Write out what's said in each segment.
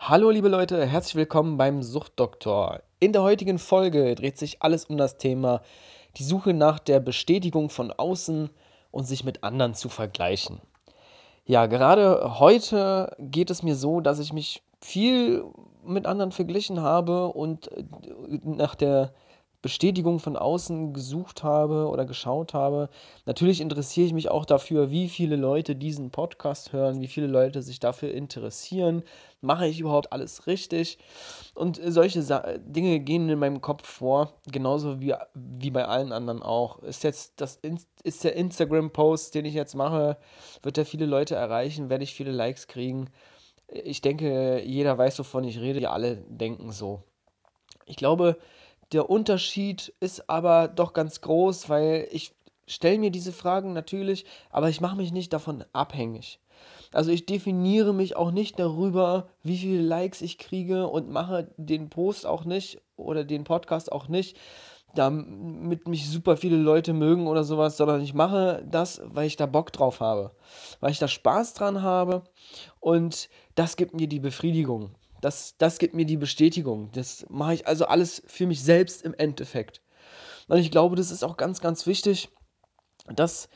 Hallo liebe Leute, herzlich willkommen beim Suchtdoktor. In der heutigen Folge dreht sich alles um das Thema die Suche nach der Bestätigung von außen und sich mit anderen zu vergleichen. Ja, gerade heute geht es mir so, dass ich mich viel mit anderen verglichen habe und äh, nach der Bestätigung von außen gesucht habe oder geschaut habe. Natürlich interessiere ich mich auch dafür, wie viele Leute diesen Podcast hören, wie viele Leute sich dafür interessieren. Mache ich überhaupt alles richtig? Und solche Sa Dinge gehen in meinem Kopf vor, genauso wie, wie bei allen anderen auch. Ist jetzt das ist der Instagram-Post, den ich jetzt mache, wird er viele Leute erreichen, werde ich viele Likes kriegen. Ich denke, jeder weiß, wovon ich rede. Wir alle denken so. Ich glaube, der Unterschied ist aber doch ganz groß, weil ich stelle mir diese Fragen natürlich, aber ich mache mich nicht davon abhängig. Also ich definiere mich auch nicht darüber, wie viele Likes ich kriege und mache den Post auch nicht oder den Podcast auch nicht, damit mich super viele Leute mögen oder sowas, sondern ich mache das, weil ich da Bock drauf habe, weil ich da Spaß dran habe und das gibt mir die Befriedigung. Das, das gibt mir die Bestätigung. Das mache ich also alles für mich selbst im Endeffekt. Und ich glaube, das ist auch ganz, ganz wichtig, dass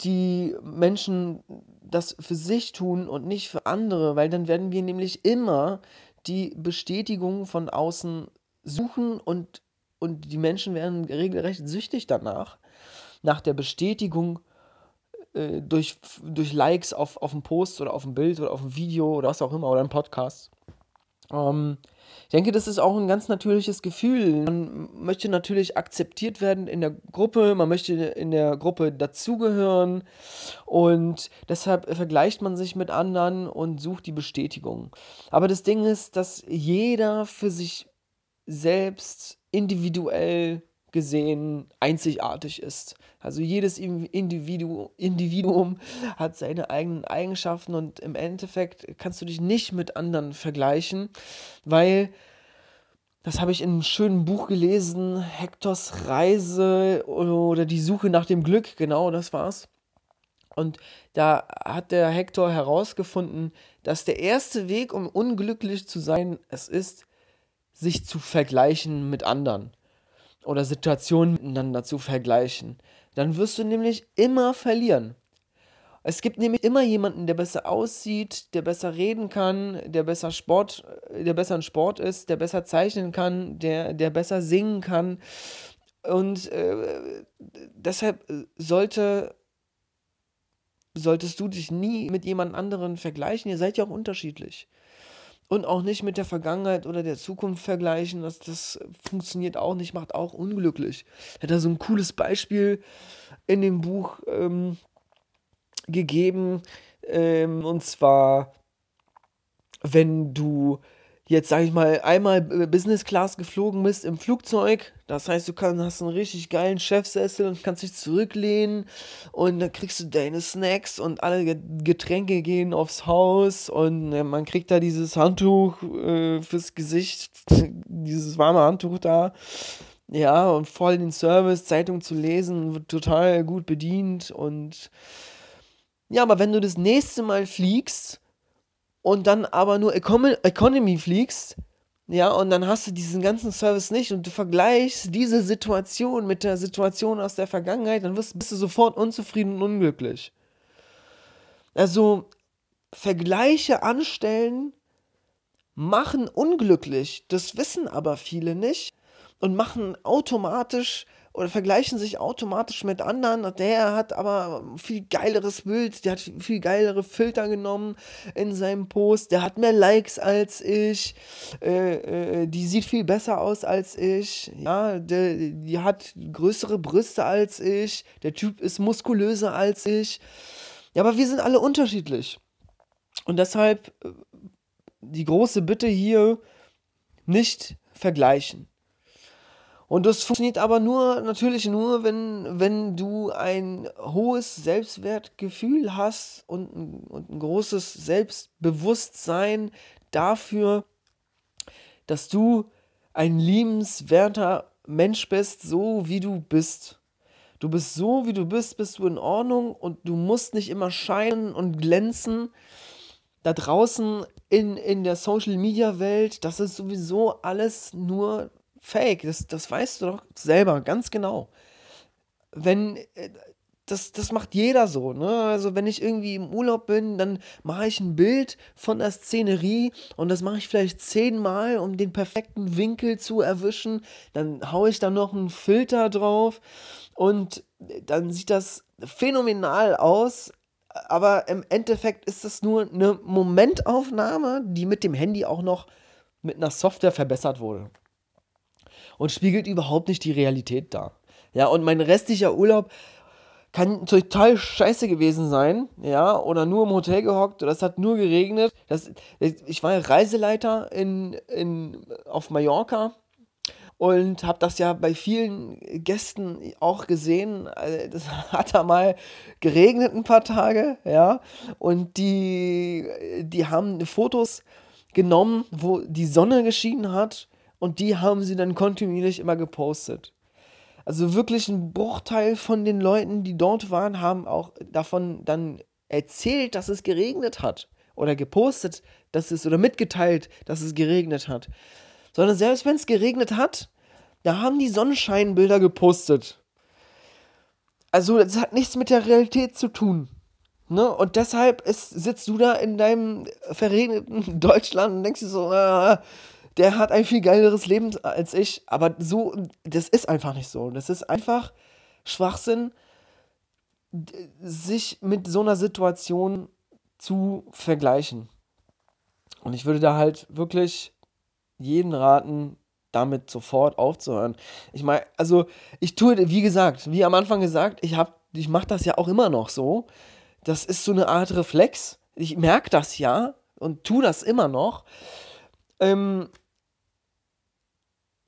die Menschen das für sich tun und nicht für andere, weil dann werden wir nämlich immer die Bestätigung von außen suchen und, und die Menschen werden regelrecht süchtig danach, nach der Bestätigung äh, durch, durch Likes auf, auf einen Post oder auf ein Bild oder auf ein Video oder was auch immer oder ein Podcast. Ähm, ich denke, das ist auch ein ganz natürliches Gefühl. Man möchte natürlich akzeptiert werden in der Gruppe, man möchte in der Gruppe dazugehören und deshalb vergleicht man sich mit anderen und sucht die Bestätigung. Aber das Ding ist, dass jeder für sich selbst individuell gesehen einzigartig ist. Also jedes Individu Individuum hat seine eigenen Eigenschaften und im Endeffekt kannst du dich nicht mit anderen vergleichen, weil das habe ich in einem schönen Buch gelesen, Hektors Reise oder die Suche nach dem Glück, genau das war's. Und da hat der Hektor herausgefunden, dass der erste Weg, um unglücklich zu sein, es ist, sich zu vergleichen mit anderen oder Situationen miteinander zu vergleichen. Dann wirst du nämlich immer verlieren. Es gibt nämlich immer jemanden, der besser aussieht, der besser reden kann, der besser Sport, der besser in Sport ist, der besser zeichnen kann, der, der besser singen kann. Und äh, deshalb sollte, solltest du dich nie mit jemand anderen vergleichen. Ihr seid ja auch unterschiedlich und auch nicht mit der Vergangenheit oder der Zukunft vergleichen. Das, das funktioniert auch nicht, macht auch unglücklich. Hat da so ein cooles Beispiel in dem Buch ähm, gegeben. Ähm, und zwar, wenn du jetzt, sag ich mal, einmal Business Class geflogen bist im Flugzeug, das heißt, du kann, hast einen richtig geilen Chefsessel und kannst dich zurücklehnen und dann kriegst du deine Snacks und alle Getränke gehen aufs Haus und äh, man kriegt da dieses Handtuch äh, fürs Gesicht, dieses warme Handtuch da. Ja, und voll den Service, Zeitung zu lesen, wird total gut bedient und ja, aber wenn du das nächste Mal fliegst, und dann aber nur Econ Economy fliegst, ja, und dann hast du diesen ganzen Service nicht und du vergleichst diese Situation mit der Situation aus der Vergangenheit, dann wirst, bist du sofort unzufrieden und unglücklich. Also Vergleiche anstellen machen unglücklich, das wissen aber viele nicht und machen automatisch oder vergleichen sich automatisch mit anderen. Der hat aber viel geileres Bild, der hat viel geilere Filter genommen in seinem Post, der hat mehr Likes als ich, äh, äh, die sieht viel besser aus als ich, ja, der, die hat größere Brüste als ich, der Typ ist muskulöser als ich. Ja, aber wir sind alle unterschiedlich. Und deshalb äh, die große Bitte hier, nicht vergleichen. Und das funktioniert aber nur, natürlich nur, wenn, wenn du ein hohes Selbstwertgefühl hast und ein, und ein großes Selbstbewusstsein dafür, dass du ein liebenswerter Mensch bist, so wie du bist. Du bist so, wie du bist, bist du in Ordnung und du musst nicht immer scheinen und glänzen. da draußen in, in der Social-Media-Welt, das ist sowieso alles nur Fake. Das, das weißt du doch selber ganz genau. Wenn, äh, das, das macht jeder so. Ne? Also wenn ich irgendwie im Urlaub bin, dann mache ich ein Bild von der Szenerie und das mache ich vielleicht zehnmal, um den perfekten Winkel zu erwischen. Dann haue ich da noch einen Filter drauf und dann sieht das phänomenal aus. Aber im Endeffekt ist es nur eine Momentaufnahme, die mit dem Handy auch noch mit einer Software verbessert wurde. Und spiegelt überhaupt nicht die Realität dar. Ja, und mein restlicher Urlaub kann total scheiße gewesen sein, ja, oder nur im Hotel gehockt oder es hat nur geregnet. Das, ich war Reiseleiter in, in, auf Mallorca und habe das ja bei vielen Gästen auch gesehen. Also, das hat da mal geregnet ein paar Tage, ja, und die, die haben Fotos genommen, wo die Sonne geschienen hat und die haben sie dann kontinuierlich immer gepostet. Also wirklich ein Bruchteil von den Leuten, die dort waren, haben auch davon dann erzählt, dass es geregnet hat. Oder gepostet, dass es, oder mitgeteilt, dass es geregnet hat. Sondern selbst wenn es geregnet hat, da haben die Sonnenscheinbilder gepostet. Also, das hat nichts mit der Realität zu tun. Ne? Und deshalb ist, sitzt du da in deinem verregneten Deutschland und denkst dir so, äh, der hat ein viel geileres Leben als ich. Aber so, das ist einfach nicht so. Das ist einfach Schwachsinn, sich mit so einer Situation zu vergleichen. Und ich würde da halt wirklich jeden raten, damit sofort aufzuhören. Ich meine, also ich tue, wie gesagt, wie am Anfang gesagt, ich habe, ich mache das ja auch immer noch so. Das ist so eine Art Reflex. Ich merke das ja und tue das immer noch. Ähm,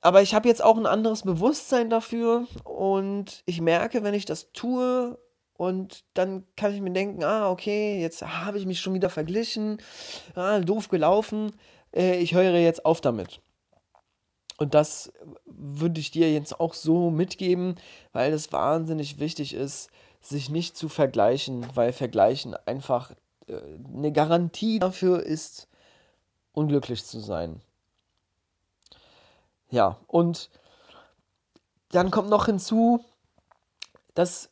aber ich habe jetzt auch ein anderes Bewusstsein dafür und ich merke, wenn ich das tue und dann kann ich mir denken, ah, okay, jetzt habe ich mich schon wieder verglichen, ah, doof gelaufen, äh, ich höre jetzt auf damit. Und das würde ich dir jetzt auch so mitgeben, weil es wahnsinnig wichtig ist, sich nicht zu vergleichen, weil Vergleichen einfach äh, eine Garantie dafür ist, unglücklich zu sein. Ja, und dann kommt noch hinzu, dass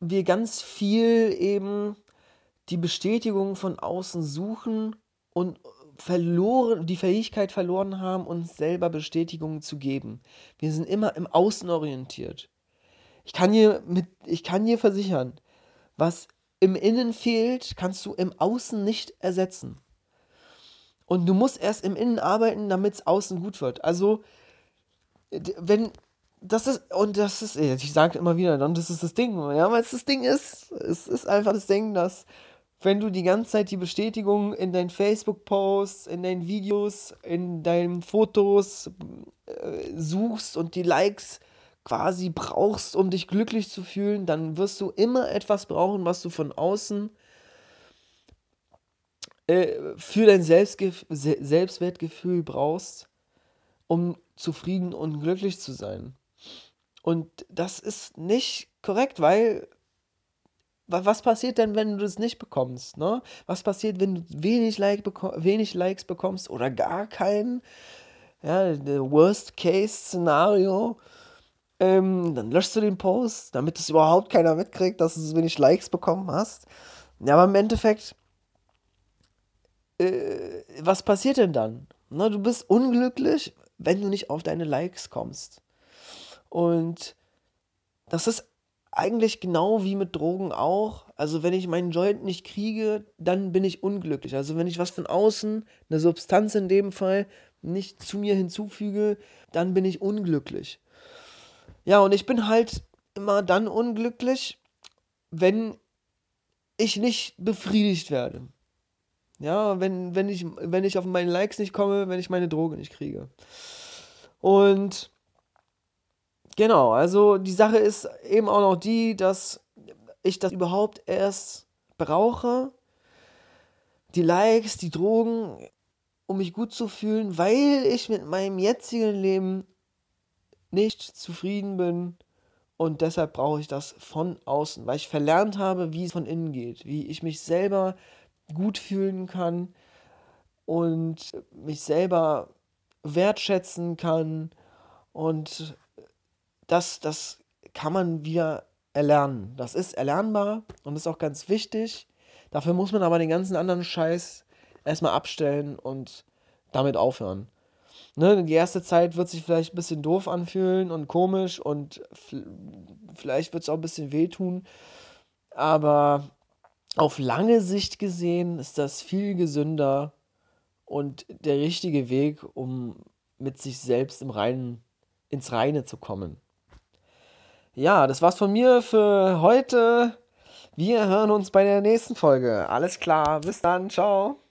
wir ganz viel eben die Bestätigung von außen suchen und verloren, die Fähigkeit verloren haben, uns selber Bestätigungen zu geben. Wir sind immer im Außen orientiert. Ich kann dir mit, ich kann dir versichern, was im Innen fehlt, kannst du im Außen nicht ersetzen. Und du musst erst im Innen arbeiten, damit es außen gut wird. Also, wenn, das ist, und das ist, ich sage immer wieder, und das ist das Ding, ja, weil es das Ding ist, es ist einfach das Ding, dass, wenn du die ganze Zeit die Bestätigung in deinen Facebook-Posts, in deinen Videos, in deinen Fotos äh, suchst und die Likes quasi brauchst, um dich glücklich zu fühlen, dann wirst du immer etwas brauchen, was du von außen äh, für dein Selbstgef Selbstwertgefühl brauchst, um zufrieden und glücklich zu sein. Und das ist nicht korrekt, weil was passiert denn, wenn du das nicht bekommst? Ne? Was passiert, wenn du wenig, like wenig Likes bekommst oder gar keinen? Ja, Worst-Case-Szenario. Ähm, dann löschst du den Post, damit es überhaupt keiner mitkriegt, dass du wenig Likes bekommen hast. Ja, aber im Endeffekt äh, was passiert denn dann? Na, du bist unglücklich, wenn du nicht auf deine Likes kommst. Und das ist eigentlich genau wie mit Drogen auch. Also wenn ich meinen Joint nicht kriege, dann bin ich unglücklich. Also wenn ich was von außen, eine Substanz in dem Fall, nicht zu mir hinzufüge, dann bin ich unglücklich. Ja, und ich bin halt immer dann unglücklich, wenn ich nicht befriedigt werde. Ja, wenn, wenn, ich, wenn ich auf meine Likes nicht komme, wenn ich meine Droge nicht kriege. Und genau, also die Sache ist eben auch noch die, dass ich das überhaupt erst brauche. Die Likes, die Drogen, um mich gut zu fühlen, weil ich mit meinem jetzigen Leben nicht zufrieden bin. Und deshalb brauche ich das von außen, weil ich verlernt habe, wie es von innen geht, wie ich mich selber gut fühlen kann und mich selber wertschätzen kann. Und das, das kann man wieder erlernen. Das ist erlernbar und ist auch ganz wichtig. Dafür muss man aber den ganzen anderen Scheiß erstmal abstellen und damit aufhören. Ne, die erste Zeit wird sich vielleicht ein bisschen doof anfühlen und komisch und vielleicht wird es auch ein bisschen wehtun. Aber auf lange Sicht gesehen ist das viel gesünder und der richtige Weg, um mit sich selbst im Reinen, ins Reine zu kommen. Ja, das war's von mir für heute. Wir hören uns bei der nächsten Folge. Alles klar, bis dann, ciao.